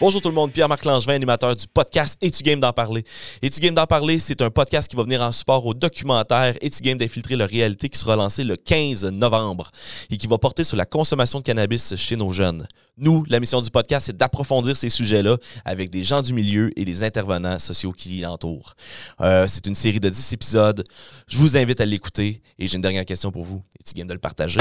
Bonjour tout le monde, Pierre-Marc Langevin, animateur du podcast Et tu game d'en parler? Et tu game d'en parler, c'est un podcast qui va venir en support au documentaire Et tu game d'infiltrer la réalité qui sera lancé le 15 novembre et qui va porter sur la consommation de cannabis chez nos jeunes. Nous, la mission du podcast, c'est d'approfondir ces sujets-là avec des gens du milieu et des intervenants sociaux qui l'entourent. Euh, c'est une série de 10 épisodes. Je vous invite à l'écouter et j'ai une dernière question pour vous. Es-tu game de le partager?